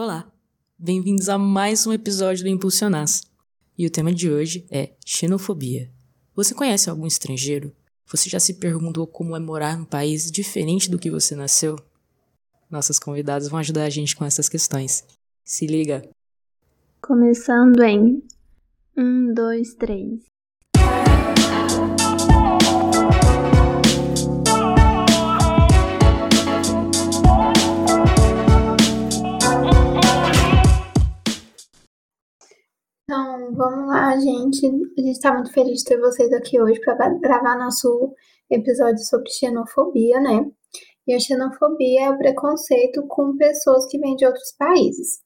Olá, bem-vindos a mais um episódio do Impulsionas. E o tema de hoje é xenofobia. Você conhece algum estrangeiro? Você já se perguntou como é morar num país diferente do que você nasceu? Nossas convidadas vão ajudar a gente com essas questões. Se liga! Começando em um, dois, três. Então, vamos lá, gente. A gente está muito feliz de ter vocês aqui hoje para gravar nosso episódio sobre xenofobia, né? E a xenofobia é o preconceito com pessoas que vêm de outros países.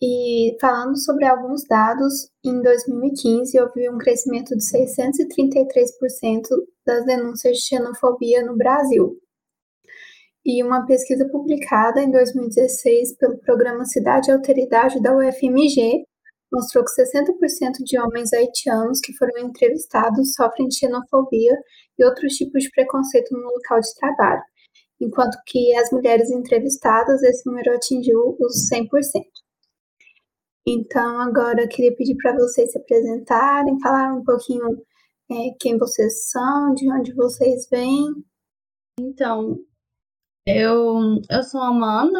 E falando sobre alguns dados, em 2015 houve um crescimento de 633% das denúncias de xenofobia no Brasil. E uma pesquisa publicada em 2016 pelo programa Cidade e Alteridade da UFMG mostrou que 60% de homens haitianos que foram entrevistados sofrem xenofobia e outros tipos de preconceito no local de trabalho, enquanto que as mulheres entrevistadas, esse número atingiu os 100%. Então, agora eu queria pedir para vocês se apresentarem, falar um pouquinho é, quem vocês são, de onde vocês vêm. Então, eu, eu sou Amanda,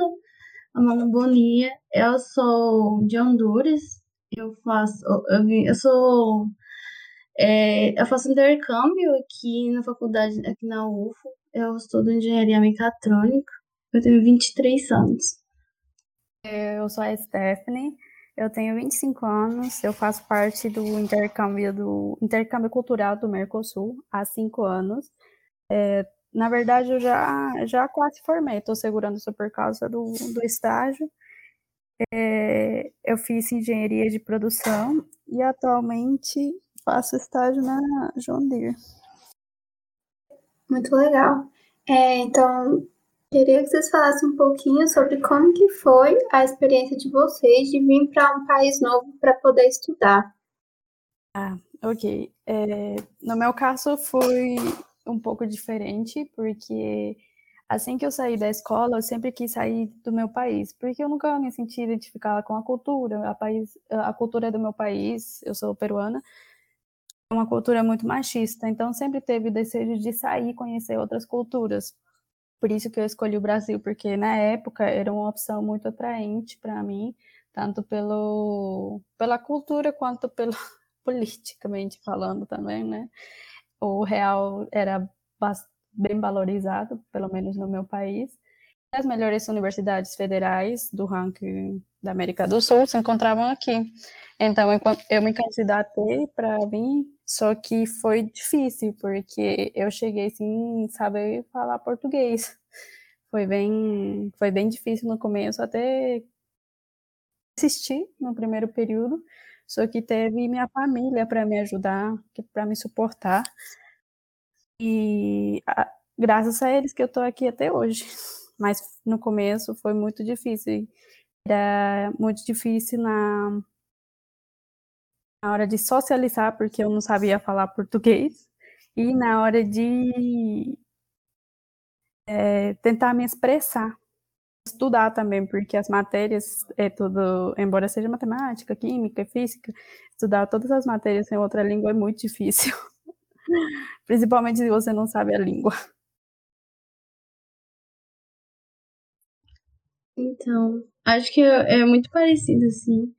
Amanda Bonia, eu sou de Honduras, eu faço, eu, eu sou, é, eu faço intercâmbio aqui na faculdade, aqui na UFO, eu estudo engenharia mecatrônica, eu tenho 23 anos. Eu sou a Stephanie, eu tenho 25 anos, eu faço parte do intercâmbio do intercâmbio cultural do Mercosul há cinco anos. É, na verdade, eu já, já quase formei, estou segurando isso por causa do, do estágio. É, eu fiz engenharia de produção e atualmente faço estágio na John Deere. Muito legal. É, então, Queria que vocês falassem um pouquinho sobre como que foi a experiência de vocês de vir para um país novo para poder estudar. Ah, ok. É, no meu caso foi um pouco diferente, porque assim que eu saí da escola, eu sempre quis sair do meu país, porque eu nunca me senti identificada com a cultura, a, país, a cultura do meu país, eu sou peruana, é uma cultura muito machista, então sempre teve o desejo de sair e conhecer outras culturas. Por isso que eu escolhi o Brasil, porque na época era uma opção muito atraente para mim, tanto pelo, pela cultura quanto pelo politicamente falando também, né? O real era bem valorizado, pelo menos no meu país. As melhores universidades federais do ranking da América do Sul se encontravam aqui. Então, eu me candidatei para vir só que foi difícil, porque eu cheguei sem saber falar português. Foi bem, foi bem difícil no começo, até assistir no primeiro período, só que teve minha família para me ajudar, para me suportar. E a, graças a eles que eu estou aqui até hoje. Mas no começo foi muito difícil. Era muito difícil na na hora de socializar, porque eu não sabia falar português, e na hora de é, tentar me expressar. Estudar também, porque as matérias é tudo, embora seja matemática, química, física, estudar todas as matérias em outra língua é muito difícil. Principalmente se você não sabe a língua. Então, acho que é, muito parecido, assim.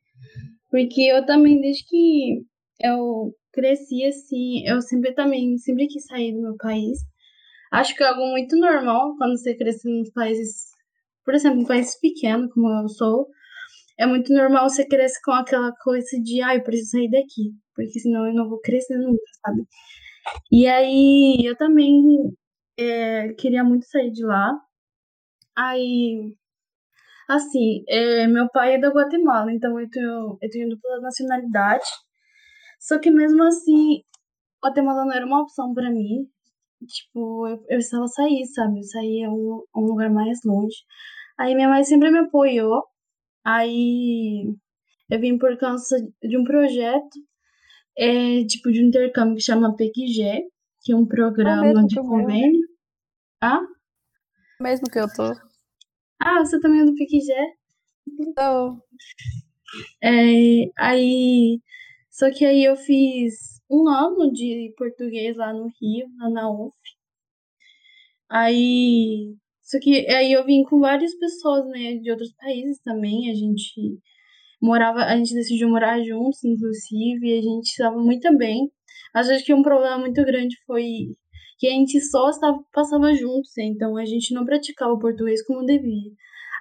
Porque eu também, desde que eu cresci assim, eu sempre também, sempre quis sair do meu país. Acho que é algo muito normal quando você cresce em países, por exemplo, em países pequenos, como eu sou. É muito normal você crescer com aquela coisa de, ah, eu preciso sair daqui, porque senão eu não vou crescer nunca, sabe? E aí eu também é, queria muito sair de lá. Aí Assim, é, meu pai é da Guatemala, então eu tenho, eu tenho dupla nacionalidade. Só que mesmo assim, Guatemala não era uma opção para mim. Tipo, eu, eu precisava sair, sabe? Eu saía um, um lugar mais longe. Aí minha mãe sempre me apoiou. Aí eu vim por causa de um projeto, é, tipo, de intercâmbio que chama PQG, que é um programa ah, de convênio. Ah? Mesmo que eu tô. Ah, você também é do Piquijé? Então, É, aí, só que aí eu fiz um ano de português lá no Rio, lá na UF. Aí, só que aí eu vim com várias pessoas, né, de outros países também. A gente morava, a gente decidiu morar juntos, inclusive, e a gente estava muito bem. Acho que um problema muito grande foi que a gente só estava, passava juntos, né, então a gente não praticava o português como devia.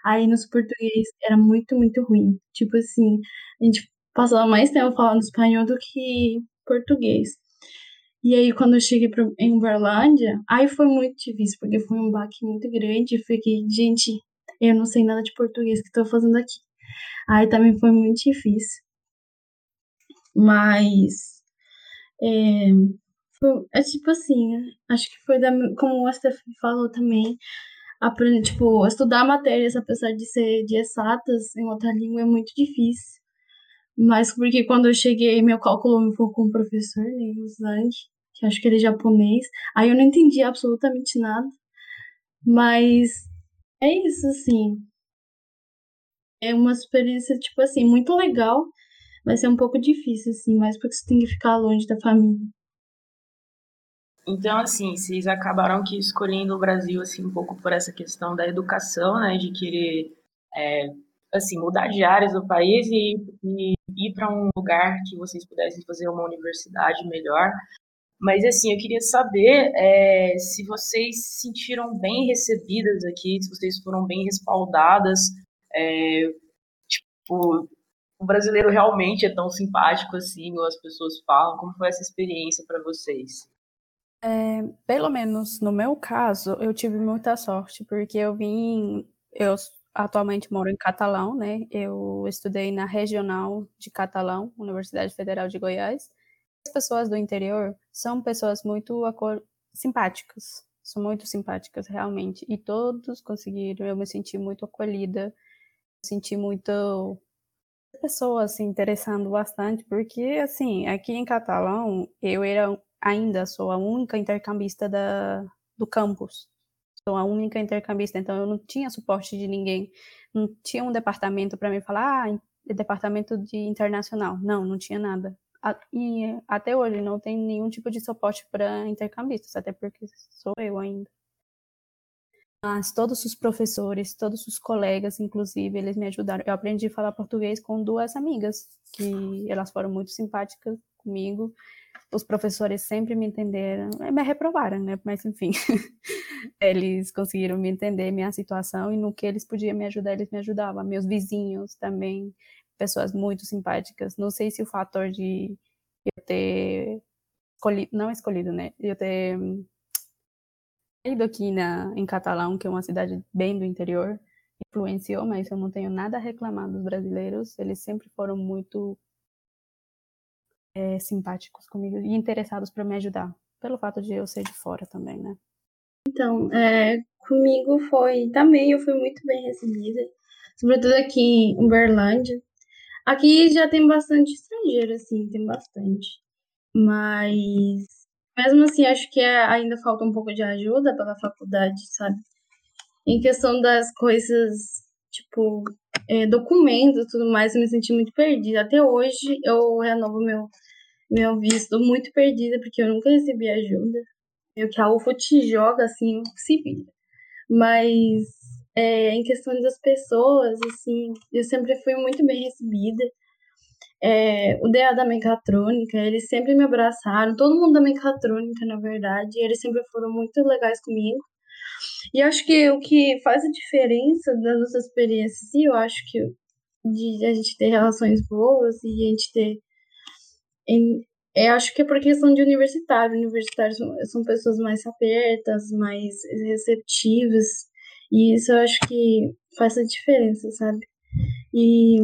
Aí nos português era muito, muito ruim. Tipo assim, a gente passava mais tempo falando espanhol do que português. E aí, quando eu cheguei pro, em Uberlândia, aí foi muito difícil, porque foi um baque muito grande. Fiquei, gente, eu não sei nada de português que estou fazendo aqui. Aí também foi muito difícil. Mas, é, foi, é tipo assim, acho que foi da, como o Stephanie falou também, aprender, tipo, estudar matérias, apesar de ser de exatas em outra língua, é muito difícil. Mas porque quando eu cheguei, meu cálculo me foi com o professor, né, o Zang, que acho que ele é japonês. Aí eu não entendi absolutamente nada. Mas é isso, assim. É uma experiência, tipo assim, muito legal. Vai ser um pouco difícil, assim, mas porque você tem que ficar longe da família. Então, assim, vocês acabaram que escolhendo o Brasil, assim, um pouco por essa questão da educação, né, de querer, é, assim, mudar de áreas do país e, e ir para um lugar que vocês pudessem fazer uma universidade melhor. Mas, assim, eu queria saber é, se vocês se sentiram bem recebidas aqui, se vocês foram bem respaldadas, é, tipo, o brasileiro realmente é tão simpático assim, ou as pessoas falam, como foi essa experiência para vocês? É, pelo menos no meu caso, eu tive muita sorte, porque eu vim, eu atualmente moro em Catalão, né? Eu estudei na Regional de Catalão, Universidade Federal de Goiás. As pessoas do interior são pessoas muito simpáticas, são muito simpáticas realmente, e todos conseguiram. Eu me senti muito acolhida, senti muito pessoas se interessando bastante, porque assim, aqui em Catalão, eu era ainda sou a única intercambista da, do campus. Sou a única intercambista, então eu não tinha suporte de ninguém. Não tinha um departamento para me falar, ah, departamento de internacional. Não, não tinha nada. E até hoje não tem nenhum tipo de suporte para intercambistas, até porque sou eu ainda. Mas todos os professores, todos os colegas, inclusive, eles me ajudaram. Eu aprendi a falar português com duas amigas, que elas foram muito simpáticas comigo os professores sempre me entenderam, eh, me reprovaram, né? Mas enfim, eles conseguiram me entender minha situação e no que eles podiam me ajudar, eles me ajudavam. Meus vizinhos também, pessoas muito simpáticas. Não sei se o fator de eu ter escolhido, não escolhido, né? Eu ter ido aqui na, em Catalão, que é uma cidade bem do interior, influenciou, mas eu não tenho nada a reclamar dos brasileiros. Eles sempre foram muito é, simpáticos comigo e interessados para me ajudar, pelo fato de eu ser de fora também, né? Então, é, comigo foi também, eu fui muito bem recebida, sobretudo aqui em Uberlândia. Aqui já tem bastante estrangeiro, assim, tem bastante. Mas, mesmo assim, acho que é, ainda falta um pouco de ajuda pela faculdade, sabe? Em questão das coisas, tipo, é, documentos e tudo mais, eu me senti muito perdida. Até hoje eu renovo meu meu visto muito perdida, porque eu nunca recebi ajuda. Eu que a UFO te joga assim, se vira. Mas é, em questão das pessoas, assim, eu sempre fui muito bem recebida. É, o DA da mecatrônica, eles sempre me abraçaram, todo mundo da mecatrônica, na verdade, eles sempre foram muito legais comigo. E acho que o que faz a diferença das nossas experiências, sim, eu acho que de a gente ter relações boas e a gente ter em, eu acho que é por questão de universitário. Universitários são, são pessoas mais abertas, mais receptivas. E isso eu acho que faz a diferença, sabe? E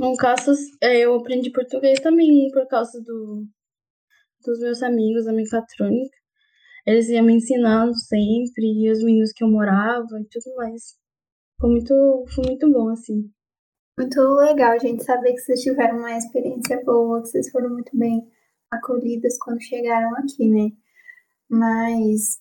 no caso, é, eu aprendi português também por causa do, dos meus amigos da mecatrônica. Eles iam me ensinando sempre, e os meninos que eu morava e tudo mais. Foi muito, foi muito bom, assim. Muito legal, gente, saber que vocês tiveram uma experiência boa, que vocês foram muito bem acolhidas quando chegaram aqui, né? Mas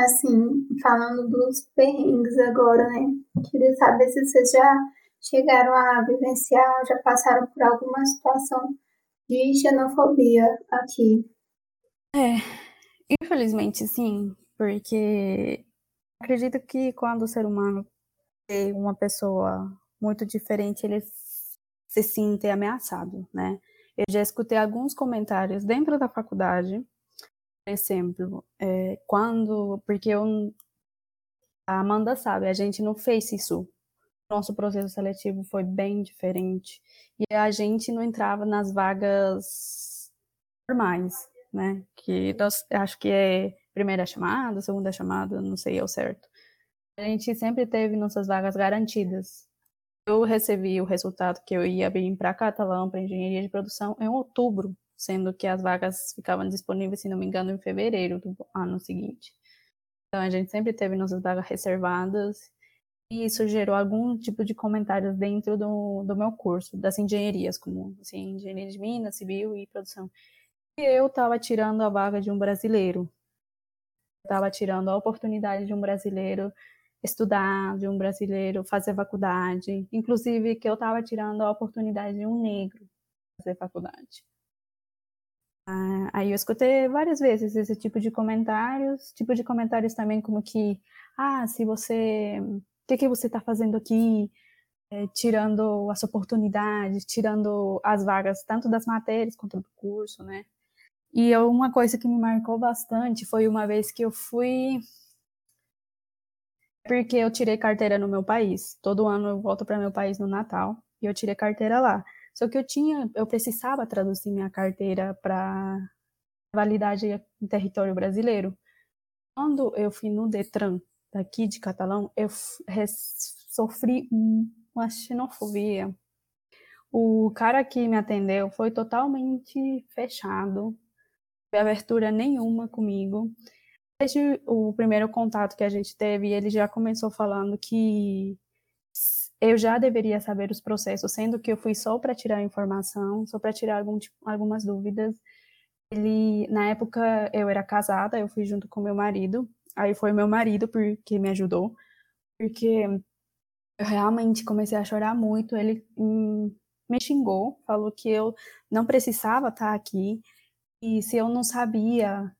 Assim, falando dos perrengues agora, né? Queria saber se vocês já chegaram a vivenciar, já passaram por alguma situação de xenofobia aqui. É, infelizmente sim, porque acredito que quando o ser humano é uma pessoa muito diferente, ele se sente ameaçado, né? Eu já escutei alguns comentários dentro da faculdade, por exemplo, é, quando, porque eu, a Amanda sabe, a gente não fez isso. Nosso processo seletivo foi bem diferente e a gente não entrava nas vagas normais, né? Que nós, acho que é primeira chamada, segunda chamada, não sei ao certo. A gente sempre teve nossas vagas garantidas. Eu recebi o resultado que eu ia vir para Catalão, para engenharia de produção, em outubro, sendo que as vagas ficavam disponíveis, se não me engano, em fevereiro do ano seguinte. Então a gente sempre teve nossas vagas reservadas isso gerou algum tipo de comentários dentro do, do meu curso, das engenharias, como assim, engenharia de minas, civil e produção. E eu estava tirando a vaga de um brasileiro. Estava tirando a oportunidade de um brasileiro estudar, de um brasileiro fazer faculdade, inclusive que eu estava tirando a oportunidade de um negro fazer faculdade. Ah, aí eu escutei várias vezes esse tipo de comentários, tipo de comentários também como que, ah, se você, que, que você está fazendo aqui, é, tirando as oportunidades, tirando as vagas tanto das matérias quanto do curso, né? E eu, uma coisa que me marcou bastante foi uma vez que eu fui porque eu tirei carteira no meu país. Todo ano eu volto para meu país no Natal e eu tirei carteira lá. Só que eu tinha, eu precisava traduzir minha carteira para validade em território brasileiro. Quando eu fui no Detran daqui de Catalão, eu sofri uma xenofobia. O cara que me atendeu foi totalmente fechado, não abertura nenhuma comigo desde o primeiro contato que a gente teve, ele já começou falando que eu já deveria saber os processos, sendo que eu fui só para tirar informação, só para tirar algum, tipo, algumas dúvidas. Ele, na época, eu era casada, eu fui junto com meu marido. Aí foi meu marido porque me ajudou, porque eu realmente comecei a chorar muito. Ele hum, me xingou, falou que eu não precisava estar aqui e se eu não sabia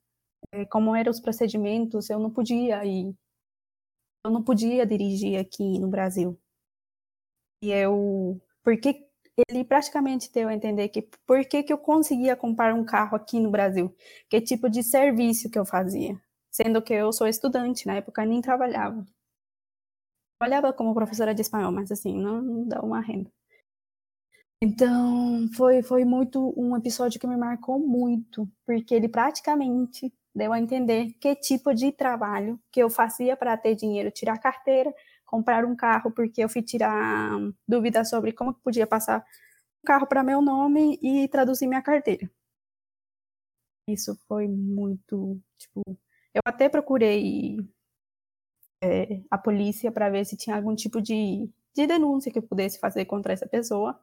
é, como eram os procedimentos, eu não podia ir, eu não podia dirigir aqui no Brasil. E eu, porque ele praticamente deu a entender que por que, que eu conseguia comprar um carro aqui no Brasil, que tipo de serviço que eu fazia, sendo que eu sou estudante, na época nem trabalhava. Trabalhava como professora de espanhol, mas assim, não, não dá uma renda. Então, foi, foi muito um episódio que me marcou muito, porque ele praticamente deu a entender que tipo de trabalho que eu fazia para ter dinheiro, tirar carteira, comprar um carro, porque eu fui tirar dúvidas sobre como que podia passar um carro para meu nome e traduzir minha carteira. Isso foi muito, tipo, eu até procurei é, a polícia para ver se tinha algum tipo de, de denúncia que eu pudesse fazer contra essa pessoa,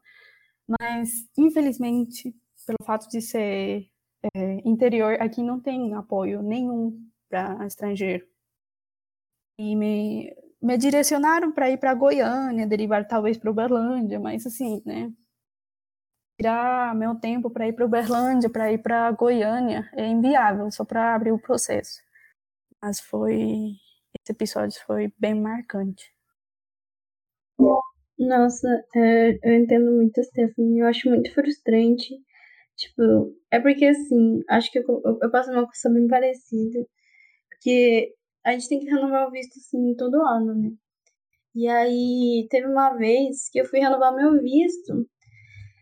mas infelizmente, pelo fato de ser é, interior aqui não tem apoio nenhum para estrangeiro. E me, me direcionaram para ir para Goiânia, derivar talvez para Uberlândia, mas assim, né? Tirar meu tempo para ir para Uberlândia, para ir para Goiânia é inviável, só para abrir o processo. Mas foi. Esse episódio foi bem marcante. Nossa, é, eu entendo muito, Stephanie. Eu acho muito frustrante Tipo, é porque assim, acho que eu, eu, eu passo uma coisa bem parecida. Porque a gente tem que renovar o visto assim todo ano, né? E aí teve uma vez que eu fui renovar meu visto.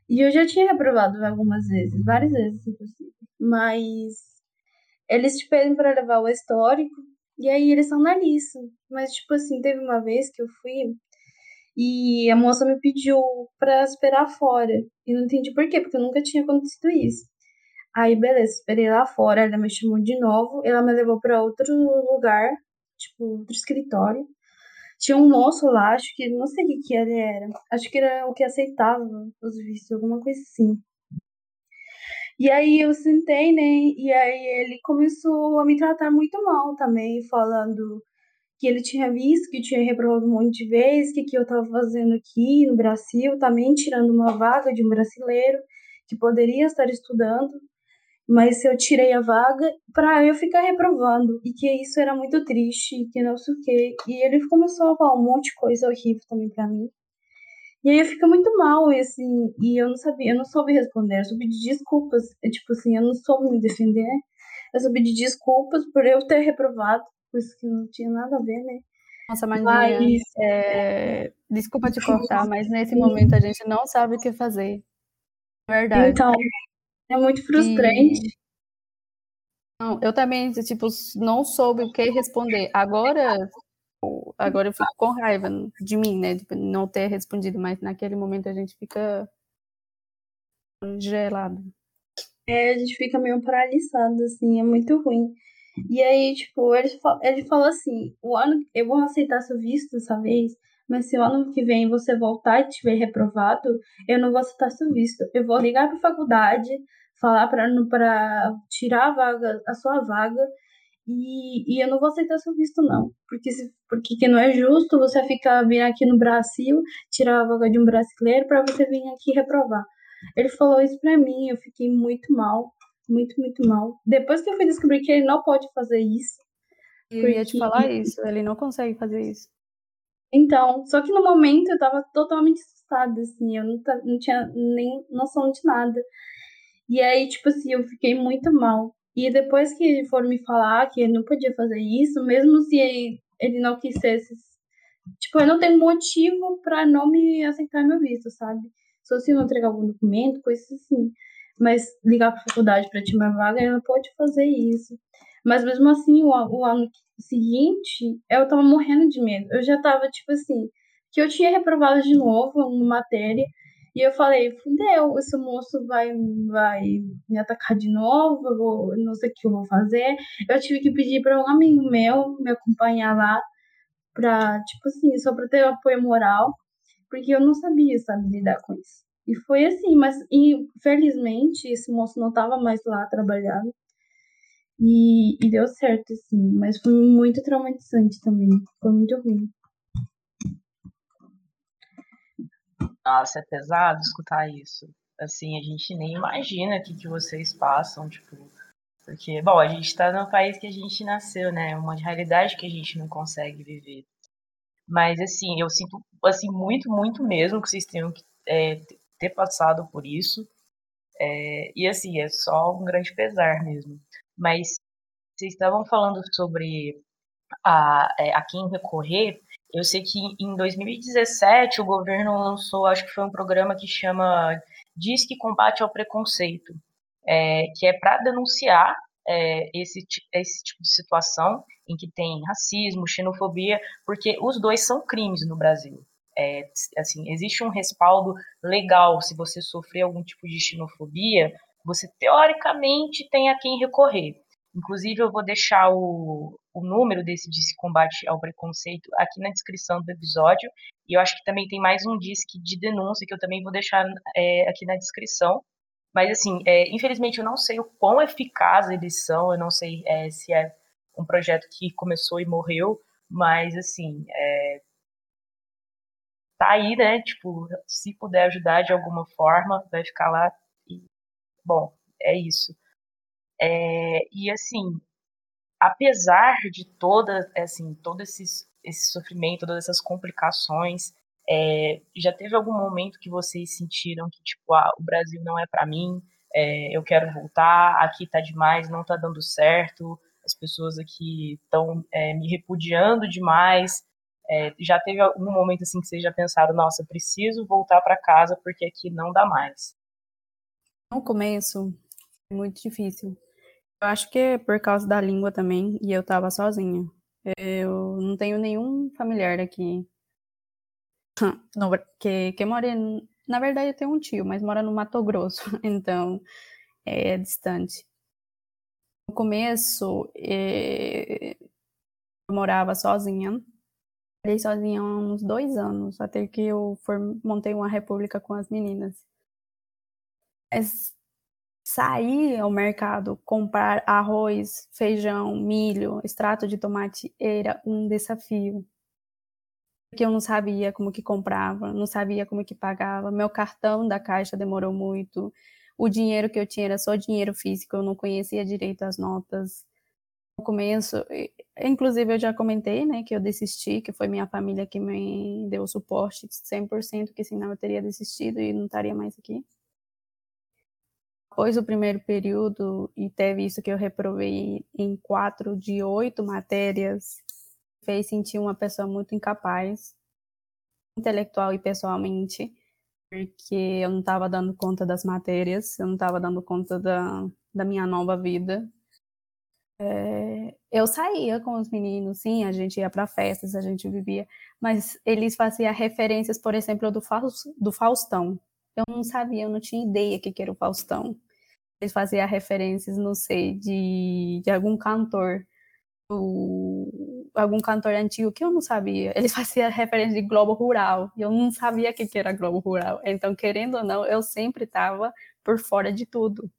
E eu já tinha reprovado algumas vezes, várias vezes, inclusive. Mas eles te pedem para levar o histórico. E aí eles lista. Mas, tipo assim, teve uma vez que eu fui e a moça me pediu para esperar fora. E não entendi por quê, porque nunca tinha acontecido isso. Aí, beleza, esperei lá fora, ela me chamou de novo, ela me levou para outro lugar, tipo, outro escritório. Tinha um moço lá, acho que, não sei o que, que ele era, acho que era o que aceitava os vistos, alguma coisa assim. E aí eu sentei, né? E aí ele começou a me tratar muito mal também, falando que ele tinha visto que eu tinha reprovado um monte de vezes, que que eu estava fazendo aqui no Brasil, também tirando uma vaga de um brasileiro que poderia estar estudando, mas eu tirei a vaga para eu ficar reprovando e que isso era muito triste, que não sei o quê. E ele começou a falar um monte de coisa horrível também para mim. E aí eu fico muito mal, e assim, e eu não sabia, eu não soube responder, eu soube pedir desculpas, tipo assim, eu não soube me defender, eu soube pedir desculpas por eu ter reprovado, coisa que não tinha nada a ver, né? Nossa, Mandinha, mas, é... desculpa te cortar, mas nesse momento a gente não sabe o que fazer. Verdade. Então, é muito frustrante. E... Não, eu também, tipo, não soube o que responder. Agora, agora eu fico com raiva de mim, né? De não ter respondido, mas naquele momento a gente fica gelado. É, a gente fica meio paralisado, assim, é muito ruim. E aí, tipo, ele, ele falou assim: o ano, eu vou aceitar seu visto dessa vez, mas se o ano que vem você voltar e tiver reprovado, eu não vou aceitar seu visto. Eu vou ligar para a faculdade, falar para tirar a vaga, a sua vaga, e, e eu não vou aceitar seu visto, não. Porque, se, porque que não é justo você ficar vir aqui no Brasil, tirar a vaga de um brasileiro para você vir aqui reprovar. Ele falou isso para mim, eu fiquei muito mal, muito, muito mal. Depois que eu fui descobrir que ele não pode fazer isso. Eu porque... ia te falar isso, ele não consegue fazer isso. Então, só que no momento eu tava totalmente assustada, assim, eu não, não tinha nem noção de nada. E aí, tipo assim, eu fiquei muito mal. E depois que foram me falar que ele não podia fazer isso, mesmo se ele, ele não quisesse. Tipo, eu não tenho motivo para não me aceitar meu visto, sabe? Só se eu não entregar algum documento, coisas assim. Mas ligar pra faculdade para tirar vaga, não pode fazer isso. Mas mesmo assim, o, o ano seguinte, eu tava morrendo de medo. Eu já tava, tipo assim, que eu tinha reprovado de novo uma matéria. E eu falei, fudeu, esse moço vai, vai me atacar de novo, eu vou, não sei o que eu vou fazer. Eu tive que pedir para um amigo meu me acompanhar lá, pra, tipo assim, só pra ter apoio moral, porque eu não sabia, sabe, lidar com isso. E foi assim, mas infelizmente esse moço não tava mais lá trabalhando. E, e deu certo, assim, mas foi muito traumatizante também. Foi muito ruim. Nossa, é pesado escutar isso. Assim, a gente nem imagina o que, que vocês passam, tipo. Porque, bom, a gente tá no país que a gente nasceu, né? Uma realidade que a gente não consegue viver. Mas, assim, eu sinto, assim, muito, muito mesmo que vocês tenham que é, ter passado por isso. É, e, assim, é só um grande pesar mesmo. Mas vocês estavam falando sobre a, é, a quem recorrer. Eu sei que em 2017 o governo lançou, acho que foi um programa que chama Disque Combate ao Preconceito, é, que é para denunciar é, esse, esse tipo de situação em que tem racismo, xenofobia, porque os dois são crimes no Brasil. É, assim, existe um respaldo legal se você sofrer algum tipo de xenofobia, você teoricamente tem a quem recorrer. Inclusive, eu vou deixar o, o número desse disque combate ao preconceito aqui na descrição do episódio. E eu acho que também tem mais um disque de denúncia que eu também vou deixar é, aqui na descrição. Mas, assim, é, infelizmente eu não sei o quão eficaz eles são, eu não sei é, se é um projeto que começou e morreu, mas, assim, é, tá aí, né? Tipo, se puder ajudar de alguma forma, vai ficar lá. E, bom, é isso. É, e assim, apesar de toda, assim, todo esse, esse sofrimento, todas essas complicações, é, já teve algum momento que vocês sentiram que tipo, ah, o Brasil não é para mim, é, eu quero voltar, aqui tá demais, não tá dando certo, as pessoas aqui estão é, me repudiando demais. É, já teve algum momento assim que vocês já pensaram, nossa, preciso voltar para casa porque aqui não dá mais? No começo, é muito difícil. Eu acho que é por causa da língua também, e eu tava sozinha. Eu não tenho nenhum familiar aqui no, que, que mora. Na verdade, eu tenho um tio, mas mora no Mato Grosso, então é distante. No começo, é, eu morava sozinha. Morei sozinha há uns dois anos, até que eu for, montei uma república com as meninas. Mas sair ao mercado, comprar arroz, feijão, milho, extrato de tomate era um desafio. Porque eu não sabia como que comprava, não sabia como que pagava. Meu cartão da caixa demorou muito. O dinheiro que eu tinha era só dinheiro físico, eu não conhecia direito as notas. No começo, inclusive eu já comentei, né, que eu desisti, que foi minha família que me deu suporte 100%, que senão eu teria desistido e não estaria mais aqui após o primeiro período, e teve isso que eu reprovei em quatro de oito matérias, fez sentir uma pessoa muito incapaz, intelectual e pessoalmente, porque eu não estava dando conta das matérias, eu não estava dando conta da, da minha nova vida. É, eu saía com os meninos, sim, a gente ia para festas, a gente vivia, mas eles faziam referências, por exemplo, do, Faust, do Faustão. Eu não sabia, eu não tinha ideia que, que era o Faustão eles faziam referências, não sei, de, de algum cantor, algum cantor antigo que eu não sabia. Eles faziam referência de Globo Rural, e eu não sabia o que, que era Globo Rural. Então, querendo ou não, eu sempre estava por fora de tudo.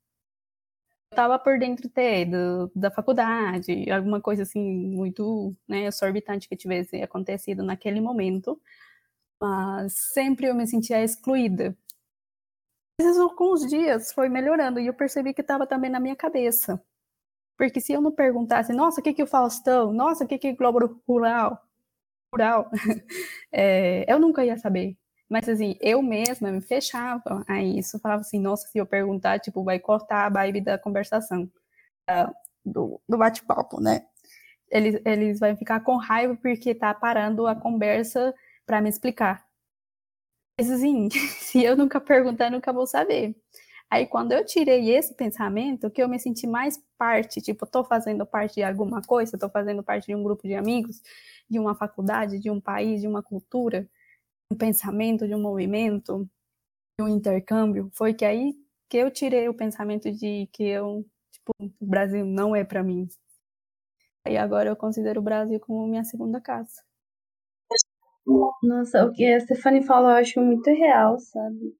Estava por dentro do, da faculdade, alguma coisa assim muito né, exorbitante que tivesse acontecido naquele momento, mas sempre eu me sentia excluída com os dias foi melhorando e eu percebi que estava também na minha cabeça. Porque se eu não perguntasse, nossa, o que que o Faustão? Nossa, o que que o Globo Rural? Rural? é, eu nunca ia saber. Mas assim, eu mesma me fechava a isso. Falava assim, nossa, se eu perguntar, tipo, vai cortar a vibe da conversação, uh, do, do bate-papo, né? Eles, eles vão ficar com raiva porque tá parando a conversa para me explicar. Mas assim, se eu nunca perguntar, nunca vou saber. Aí quando eu tirei esse pensamento, que eu me senti mais parte, tipo, tô fazendo parte de alguma coisa, tô fazendo parte de um grupo de amigos, de uma faculdade, de um país, de uma cultura, um pensamento, de um movimento, de um intercâmbio, foi que aí que eu tirei o pensamento de que eu, tipo, o Brasil não é para mim. E agora eu considero o Brasil como minha segunda casa. Nossa, o que a Stephanie fala eu acho muito real, sabe?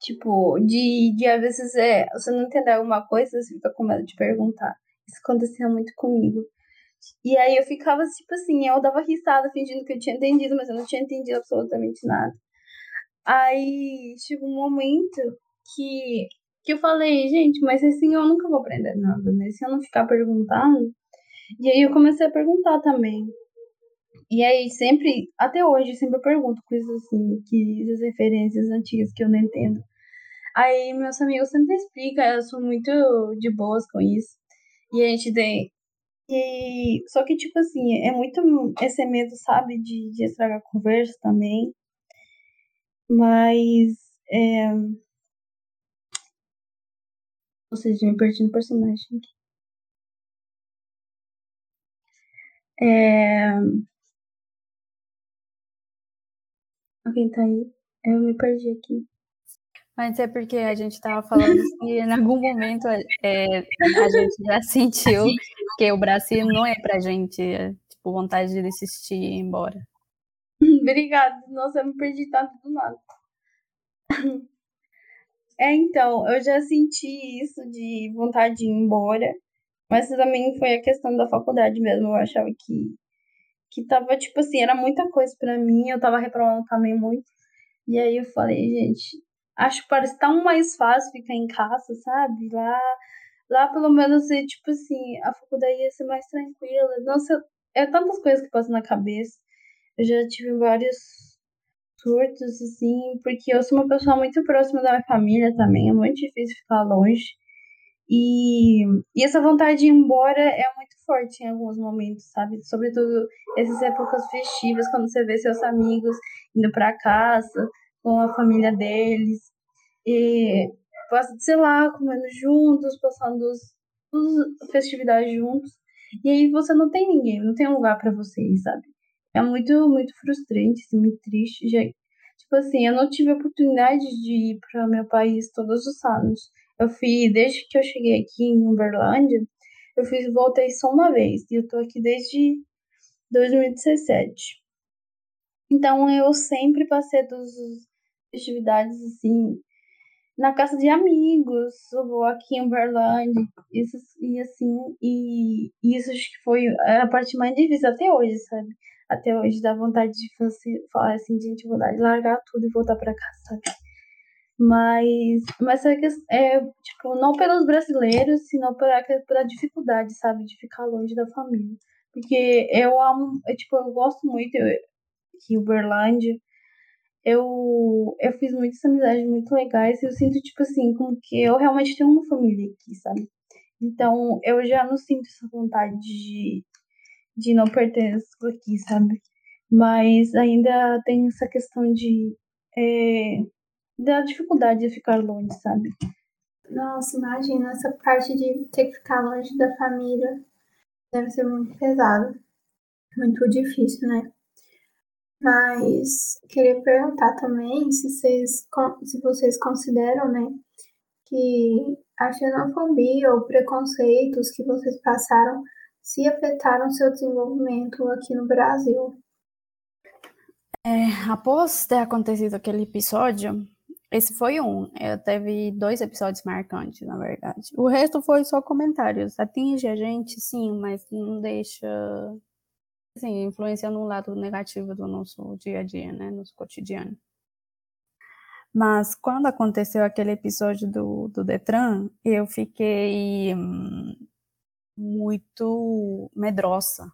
Tipo, de, de às vezes é, você não entender alguma coisa, você fica com medo de perguntar. Isso acontecia muito comigo. E aí eu ficava, tipo assim, eu dava risada fingindo que eu tinha entendido, mas eu não tinha entendido absolutamente nada. Aí chegou um momento que, que eu falei, gente, mas assim eu nunca vou aprender nada, né? Se eu não ficar perguntando. E aí eu comecei a perguntar também. E aí sempre, até hoje, sempre eu pergunto coisas assim, que essas referências antigas que eu não entendo. Aí meus amigos sempre explicam, eu sou muito de boas com isso. E a gente tem. E, só que, tipo assim, é muito esse medo, sabe, de, de estragar a conversa também. Mas. É... Ou seja, me perdi no personagem. É... Alguém tá aí? Eu me perdi aqui. Mas é porque a gente estava falando que em algum momento é, a gente já sentiu que o Brasil não é pra gente, é, tipo, vontade de desistir e ir embora. Obrigada. Nossa, eu me perdi tanto do nada. É, então, eu já senti isso de vontade de ir embora, mas também foi a questão da faculdade mesmo. Eu achava que que tava, tipo assim, era muita coisa para mim, eu tava reprovando também muito. E aí eu falei, gente, acho que parece tão mais fácil ficar em casa, sabe? Lá, lá pelo menos, tipo assim, a faculdade ia ser mais tranquila. Nossa, é tantas coisas que passam na cabeça. Eu já tive vários surtos, assim, porque eu sou uma pessoa muito próxima da minha família também, é muito difícil ficar longe. E, e essa vontade de ir embora é muito forte em alguns momentos, sabe? Sobretudo essas épocas festivas, quando você vê seus amigos indo para casa com a família deles. E, sei lá, comendo juntos, passando as festividades juntos. E aí você não tem ninguém, não tem um lugar para você ir, sabe? É muito, muito frustrante, assim, muito triste. Já, tipo assim, eu não tive a oportunidade de ir para meu país todos os anos. Eu fui, desde que eu cheguei aqui em Uberlândia, eu fiz, voltei só uma vez. E eu tô aqui desde 2017. Então eu sempre passei todas as festividades assim na casa de amigos, eu vou aqui em Uberlândia, isso, e assim, e, isso acho que foi a parte mais difícil até hoje, sabe? Até hoje dá vontade de falar assim, gente, vou largar tudo e voltar pra cá, sabe? Mas, mas é, é tipo, não pelos brasileiros, senão pela, pela dificuldade, sabe, de ficar longe da família. Porque eu amo, eu, tipo, eu gosto muito de Uberlândia, eu, eu fiz muitas amizades muito legais e eu sinto, tipo assim, como que eu realmente tenho uma família aqui, sabe? Então, eu já não sinto essa vontade de, de não pertencer aqui, sabe? Mas ainda tem essa questão de. É, da dificuldade de ficar longe, sabe? Nossa, imagina essa parte de ter que ficar longe da família. Deve ser muito pesado. Muito difícil, né? Mas queria perguntar também se vocês, se vocês consideram, né, que a xenofobia ou preconceitos que vocês passaram se afetaram seu desenvolvimento aqui no Brasil. É, após ter acontecido aquele episódio, esse foi um. Eu teve dois episódios marcantes, na verdade. O resto foi só comentários. Atinge a gente, sim, mas não deixa assim, influenciando um lado negativo do nosso dia a dia, né, nosso cotidiano. Mas quando aconteceu aquele episódio do, do Detran, eu fiquei hum, muito medrosa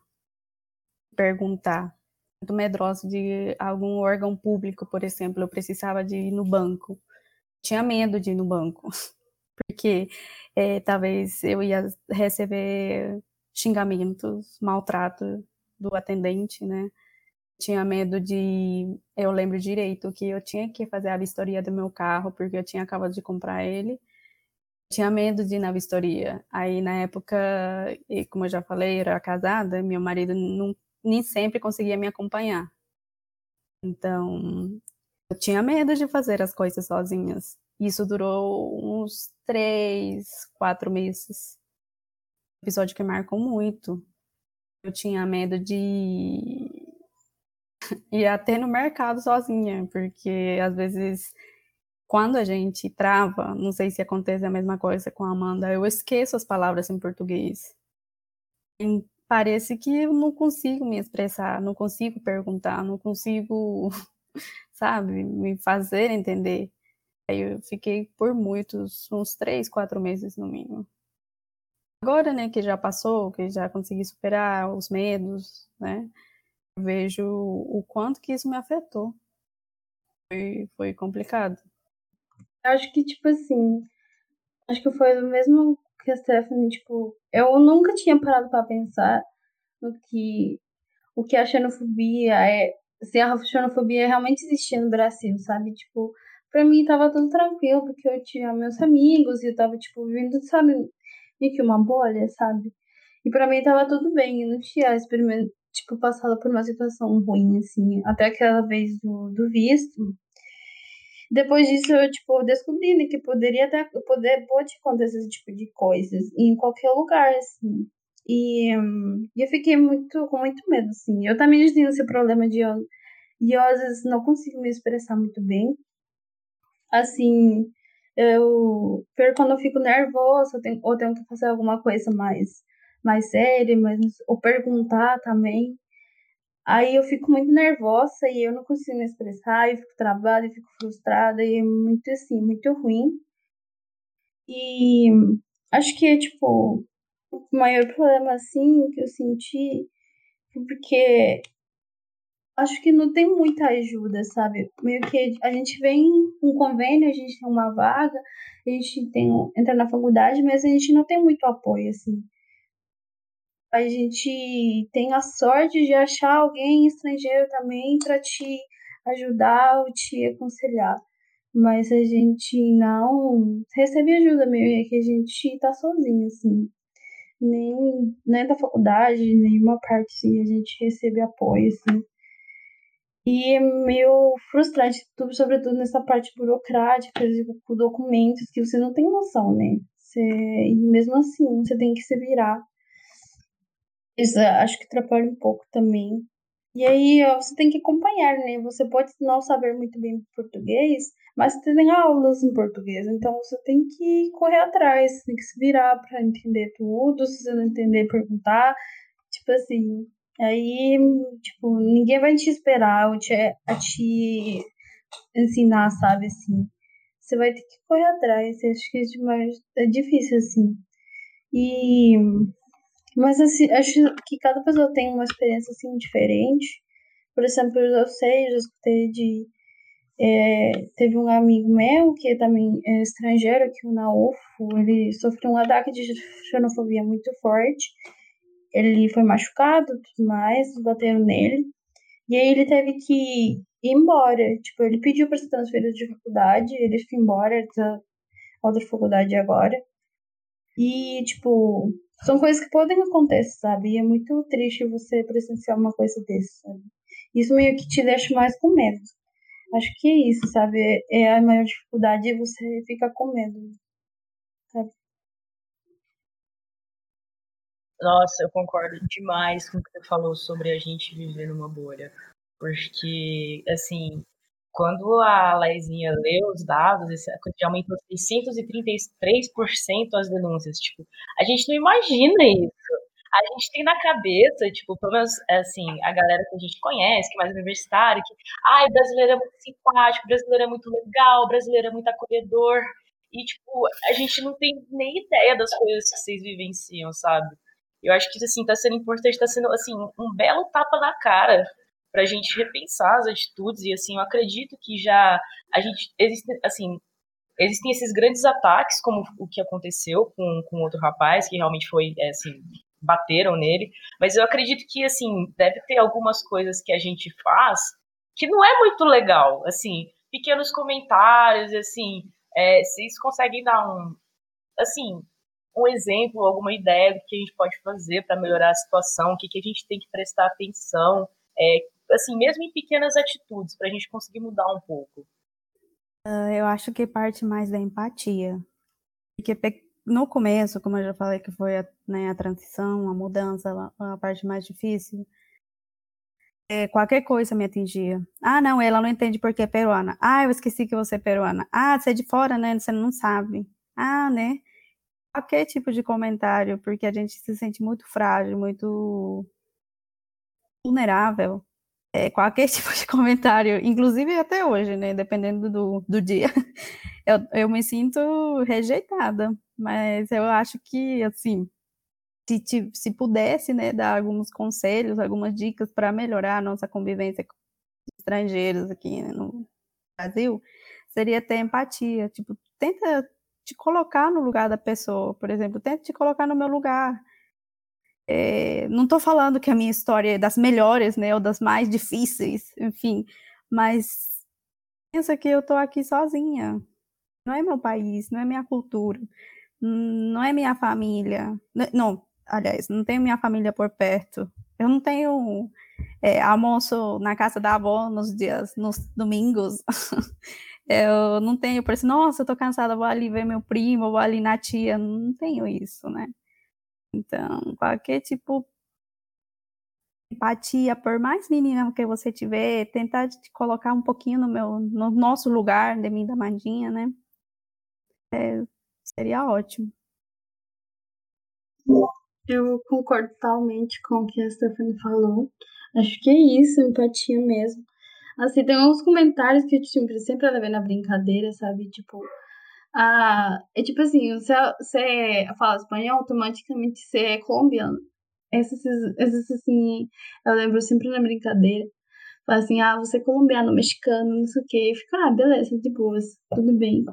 perguntar, muito medrosa de algum órgão público, por exemplo, eu precisava de ir no banco. Tinha medo de ir no banco, porque é, talvez eu ia receber xingamentos, maltrato do atendente, né? Tinha medo de. Eu lembro direito que eu tinha que fazer a vistoria do meu carro, porque eu tinha acabado de comprar ele. Tinha medo de ir na vistoria. Aí, na época, como eu já falei, era casada, meu marido não, nem sempre conseguia me acompanhar. Então, eu tinha medo de fazer as coisas sozinhas. Isso durou uns três, quatro meses. Episódio que marcou muito eu tinha medo de ir até no mercado sozinha, porque às vezes quando a gente trava, não sei se acontece a mesma coisa com a Amanda, eu esqueço as palavras em português. Parece que eu não consigo me expressar, não consigo perguntar, não consigo, sabe, me fazer entender. Aí eu fiquei por muitos, uns três, quatro meses no mínimo. Agora, né, que já passou, que já consegui superar os medos, né, vejo o quanto que isso me afetou. Foi, foi complicado. Acho que, tipo assim, acho que foi o mesmo que a Stephanie, tipo, eu nunca tinha parado para pensar no que o que a xenofobia é, se a xenofobia realmente existia no Brasil, sabe? Tipo, pra mim tava tudo tranquilo, porque eu tinha meus amigos e eu tava, tipo, vivendo, sabe, meio que uma bolha, sabe? E para mim tava tudo bem, eu não tinha tipo, passado por uma situação ruim, assim, até aquela vez do, do visto. Depois disso, eu, tipo, descobri né, que poderia até, poder, pode acontecer esse tipo de coisas em qualquer lugar, assim. E, um, eu fiquei muito, com muito medo, assim. Eu também tenho esse problema de eu, de eu, às vezes, não consigo me expressar muito bem. Assim, eu quando eu fico nervosa, ou tenho que fazer alguma coisa mais, mais séria, mais, ou perguntar também. Aí eu fico muito nervosa e eu não consigo me expressar, eu fico travada, eu fico frustrada, e é muito assim, muito ruim. E acho que, tipo, o maior problema, assim, que eu senti porque acho que não tem muita ajuda, sabe? Meio que a gente vem um convênio, a gente tem uma vaga, a gente tem entra na faculdade, mas a gente não tem muito apoio assim. A gente tem a sorte de achar alguém estrangeiro também para te ajudar ou te aconselhar. Mas a gente não recebe ajuda meio que a gente tá sozinho, assim. Nem, nem da faculdade, nenhuma parte assim, a gente recebe apoio, assim. E é meio frustrante, sobretudo nessa parte burocrática, com documentos que você não tem noção, né? Você, e mesmo assim, você tem que se virar. Isso acho que atrapalha um pouco também. E aí você tem que acompanhar, né? Você pode não saber muito bem português, mas tem aulas em português, então você tem que correr atrás, tem que se virar para entender tudo, se você não entender, perguntar, tipo assim. Aí, tipo, ninguém vai te esperar ou te, a te ensinar, sabe, assim. Você vai ter que correr atrás, acho que é demais, é difícil, assim. E mas assim, acho que cada pessoa tem uma experiência assim diferente. Por exemplo, eu sei, eu já escutei de. É, teve um amigo meu que também é estrangeiro aqui na UFO, ele sofreu um ataque de xenofobia muito forte. Ele foi machucado tudo mais, bateram nele. E aí ele teve que ir embora. Tipo, ele pediu para ser transferido de faculdade, ele foi embora da outra faculdade agora. E, tipo, são coisas que podem acontecer, sabe? E é muito triste você presenciar uma coisa desse, sabe? Isso meio que te deixa mais com medo. Acho que é isso, sabe? É a maior dificuldade é você ficar com medo, sabe? Nossa, eu concordo demais com o que você falou sobre a gente viver numa bolha. Porque, assim, quando a Laizinha leu os dados, esse aumentou 633% as denúncias. Tipo, a gente não imagina isso. A gente tem na cabeça, tipo, pelo menos, assim, a galera que a gente conhece, que é mais universitário, que, ai, brasileiro é muito simpático, brasileiro é muito legal, brasileiro é muito acolhedor. E, tipo, a gente não tem nem ideia das coisas que vocês vivenciam, sabe? Eu acho que, assim, tá sendo importante, tá sendo, assim, um belo tapa na cara para a gente repensar as atitudes e assim eu acredito que já a gente existe assim existem esses grandes ataques como o que aconteceu com, com outro rapaz que realmente foi é, assim bateram nele mas eu acredito que assim deve ter algumas coisas que a gente faz que não é muito legal assim pequenos comentários assim é, vocês conseguem dar um assim um exemplo alguma ideia do que a gente pode fazer para melhorar a situação o que, que a gente tem que prestar atenção é, assim, mesmo em pequenas atitudes, para a gente conseguir mudar um pouco? Uh, eu acho que parte mais da empatia. Porque no começo, como eu já falei, que foi a, né, a transição, a mudança, a, a parte mais difícil, é, qualquer coisa me atingia. Ah, não, ela não entende porque é peruana. Ah, eu esqueci que você é peruana. Ah, você é de fora, né? Você não sabe. Ah, né? Qualquer tipo de comentário, porque a gente se sente muito frágil, muito vulnerável é, qualquer tipo de comentário, inclusive até hoje, né? Dependendo do, do dia, eu, eu me sinto rejeitada. Mas eu acho que, assim, se, se pudesse, né, dar alguns conselhos, algumas dicas para melhorar a nossa convivência com estrangeiros aqui né, no Brasil, seria ter empatia. Tipo, tenta te colocar no lugar da pessoa, por exemplo, tenta te colocar no meu lugar é, não estou falando que a minha história é das melhores, né, ou das mais difíceis, enfim, mas pensa que eu estou aqui sozinha. Não é meu país, não é minha cultura, não é minha família. Não, aliás, não tenho minha família por perto. Eu não tenho é, almoço na casa da avó nos dias, nos domingos. eu não tenho, por isso, nossa, eu tô cansada, vou ali ver meu primo, vou ali na tia. Não tenho isso, né? Então, qualquer tipo empatia, por mais menina que você tiver, tentar te colocar um pouquinho no meu, no nosso lugar, de mim da Mandinha, né? É, seria ótimo. Eu concordo totalmente com o que a Stephanie falou. Acho que é isso, empatia mesmo. Assim, tem uns comentários que eu sempre, sempre levei na brincadeira, sabe? Tipo, ah, é tipo assim, você, você fala espanhol, automaticamente você é colombiano. Essas, essas assim, eu lembro sempre na brincadeira. Fala assim, ah, você é colombiano, mexicano, não sei o que. Eu fico, ah, beleza, de boas, tudo bem.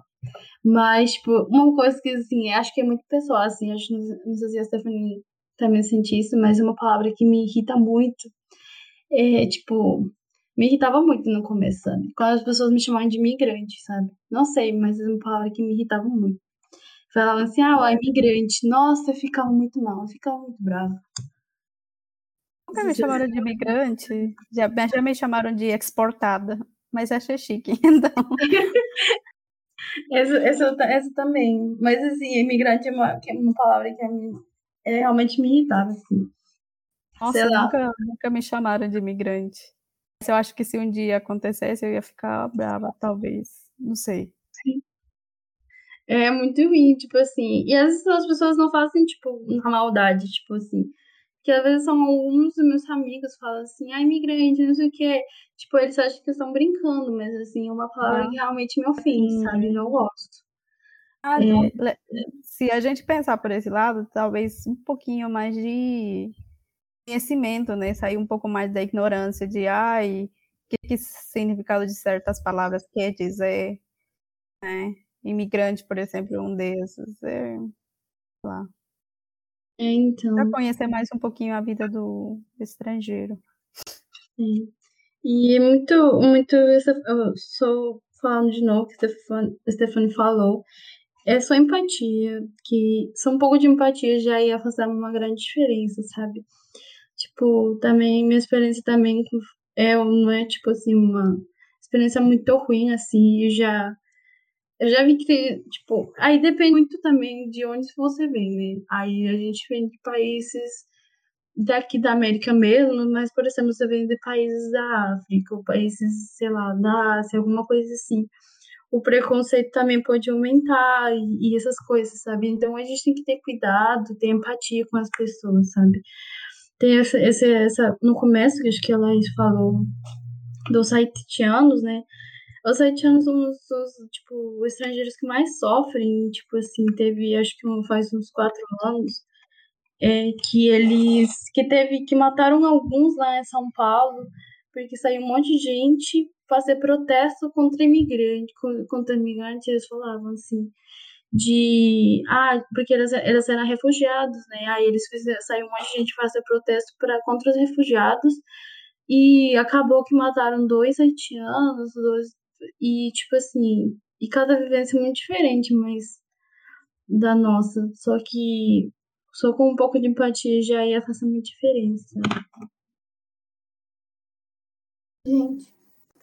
Mas, tipo, uma coisa que, assim, acho que é muito pessoal, assim, acho não sei se a Stephanie também sente isso, mas uma palavra que me irrita muito. É, tipo, me irritava muito no começo, sabe? Quando as pessoas me chamavam de imigrante, sabe? Não sei, mas é uma palavra que me irritava muito. Falavam assim, ah, é imigrante. Nossa, eu ficava muito mal, eu ficava muito brava. Nunca me chamaram de imigrante, já, já me chamaram de exportada, mas achei chique, então. essa, essa, essa também. Mas assim, imigrante é uma, é uma palavra que é, é realmente me irritava, assim. Nossa, nunca, nunca me chamaram de imigrante. Eu acho que se um dia acontecesse, eu ia ficar brava, talvez. Não sei. Sim. É muito ruim, tipo assim. E às vezes as pessoas não fazem, tipo, na maldade, tipo assim. Que às vezes são alguns dos meus amigos falam assim, ah, imigrante, não sei o que. Tipo, eles acham que estão brincando, mas assim, é uma palavra ah. que realmente me ofende, sabe? Eu não gosto. Ah, é. Se a gente pensar por esse lado, talvez um pouquinho mais de conhecimento, né? Sair um pouco mais da ignorância de, ai, o que, que significado de certas palavras quer dizer, né? Imigrante, por exemplo, um desses. É, lá. É, então. Para conhecer mais um pouquinho a vida do estrangeiro. É. E é muito, muito, eu sou falando de novo que a Stephanie falou, é só empatia, que só um pouco de empatia já ia fazer uma grande diferença, sabe? Tipo, também, minha experiência também é, não é, tipo assim, uma experiência muito ruim, assim, eu já eu já vi que, tipo, aí depende muito também de onde você vem, né? Aí a gente vem de países daqui da América mesmo, mas, por exemplo, você vem de países da África, ou países, sei lá, da Ásia, alguma coisa assim. O preconceito também pode aumentar e, e essas coisas, sabe? Então a gente tem que ter cuidado, ter empatia com as pessoas, sabe? Tem essa, essa, essa no começo, acho que a Laís falou dos haitianos, né? Os haitianos são os, os, tipo, estrangeiros que mais sofrem, tipo assim, teve, acho que faz uns quatro anos, é, que eles, que teve, que mataram alguns lá em São Paulo, porque saiu um monte de gente fazer protesto contra imigrante, contra imigrante, eles falavam assim, de, ah, porque eles, eles eram refugiados, né, aí eles fizeram, saiu um monte de gente fazer protesto para contra os refugiados, e acabou que mataram dois haitianos, dois, e, tipo assim, e cada vivência é muito diferente, mas da nossa. Só que só com um pouco de empatia já ia fazer muita diferença. Gente,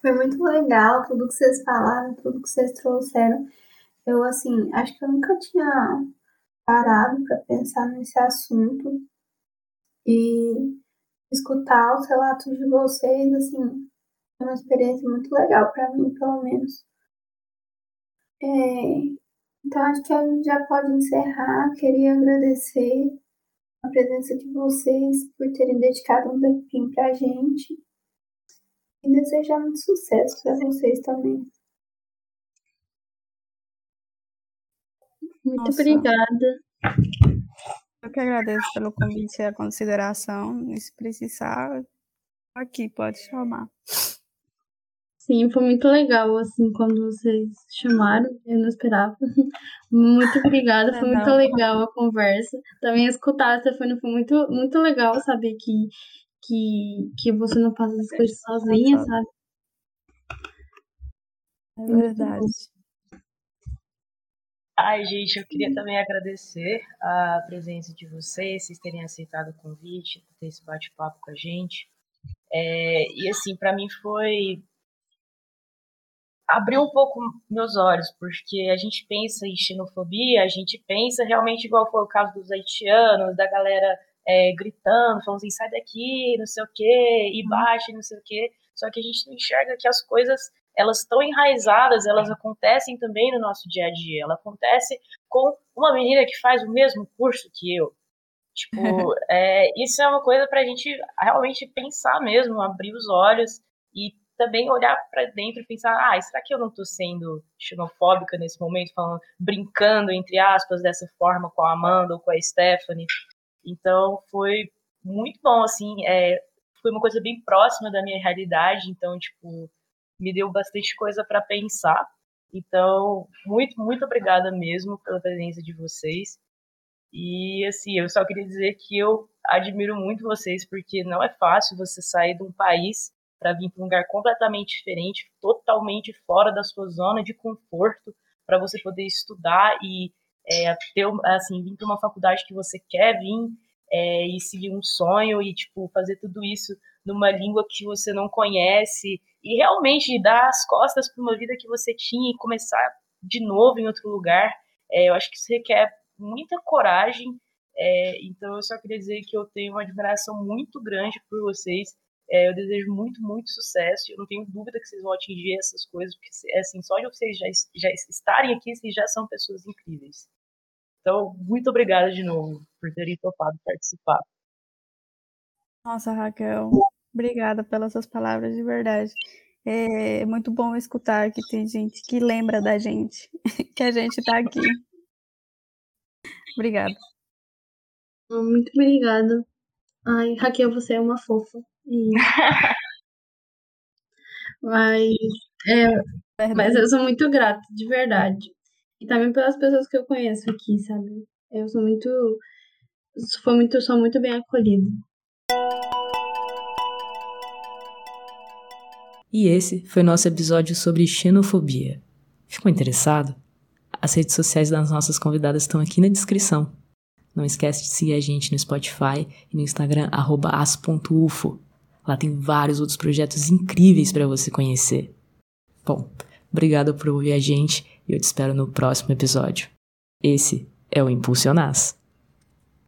foi muito legal tudo que vocês falaram, tudo que vocês trouxeram. Eu, assim, acho que eu nunca tinha parado para pensar nesse assunto e escutar os relatos de vocês, assim, é uma experiência muito legal para mim, pelo menos. É, então, acho que a gente já pode encerrar. Queria agradecer a presença de vocês por terem dedicado um tempinho para a gente e desejar muito sucesso para vocês também. Muito Nossa. obrigada. Eu que agradeço pelo convite e a consideração. E se precisar, aqui, pode chamar. Sim, foi muito legal, assim, quando vocês chamaram, eu não esperava. Muito obrigada, foi muito legal a conversa. Também escutar a Stefania foi muito, muito legal saber que, que, que você não passa as coisas sozinha, sabe? É verdade. Ai, gente, eu queria também agradecer a presença de vocês, vocês terem aceitado o convite, ter esse bate-papo com a gente. É, e assim, para mim foi abriu um pouco meus olhos, porque a gente pensa em xenofobia, a gente pensa realmente igual foi o caso dos haitianos, da galera é, gritando, falando assim, sai daqui, não sei o quê, e uhum. baixa, não sei o quê. Só que a gente não enxerga que as coisas, elas estão enraizadas, elas acontecem também no nosso dia a dia. Ela acontece com uma menina que faz o mesmo curso que eu. Tipo, é, isso é uma coisa para a gente realmente pensar mesmo, abrir os olhos e também olhar para dentro e pensar, ah, será que eu não estou sendo xenofóbica nesse momento, falando, brincando entre aspas dessa forma com a Amanda ou com a Stephanie? Então foi muito bom, assim, é, foi uma coisa bem próxima da minha realidade, então tipo me deu bastante coisa para pensar. Então muito muito obrigada mesmo pela presença de vocês. E assim, eu só queria dizer que eu admiro muito vocês porque não é fácil você sair de um país para vir para um lugar completamente diferente, totalmente fora da sua zona de conforto, para você poder estudar e é, ter, assim, vir para uma faculdade que você quer vir é, e seguir um sonho e, tipo, fazer tudo isso numa língua que você não conhece e realmente dar as costas para uma vida que você tinha e começar de novo em outro lugar. É, eu acho que isso requer muita coragem É, então eu só queria dizer que eu tenho uma admiração muito grande por vocês. É, eu desejo muito, muito sucesso. Eu não tenho dúvida que vocês vão atingir essas coisas, porque assim, só de vocês já, já estarem aqui, vocês já são pessoas incríveis. Então, muito obrigada de novo por terem topado participar. Nossa, Raquel, obrigada pelas suas palavras de verdade. É muito bom escutar que tem gente que lembra da gente, que a gente está aqui. Obrigada. Muito obrigada. Ai, Raquel, você é uma fofa. E... mas, é, mas eu sou muito grata, de verdade. E também pelas pessoas que eu conheço aqui, sabe? Eu sou muito. Sou muito, sou muito bem acolhida. E esse foi nosso episódio sobre xenofobia. Ficou interessado? As redes sociais das nossas convidadas estão aqui na descrição. Não esquece de seguir a gente no Spotify e no Instagram as.ufo. Lá tem vários outros projetos incríveis para você conhecer. Bom, obrigado por ouvir a gente e eu te espero no próximo episódio. Esse é o Impulsionaz.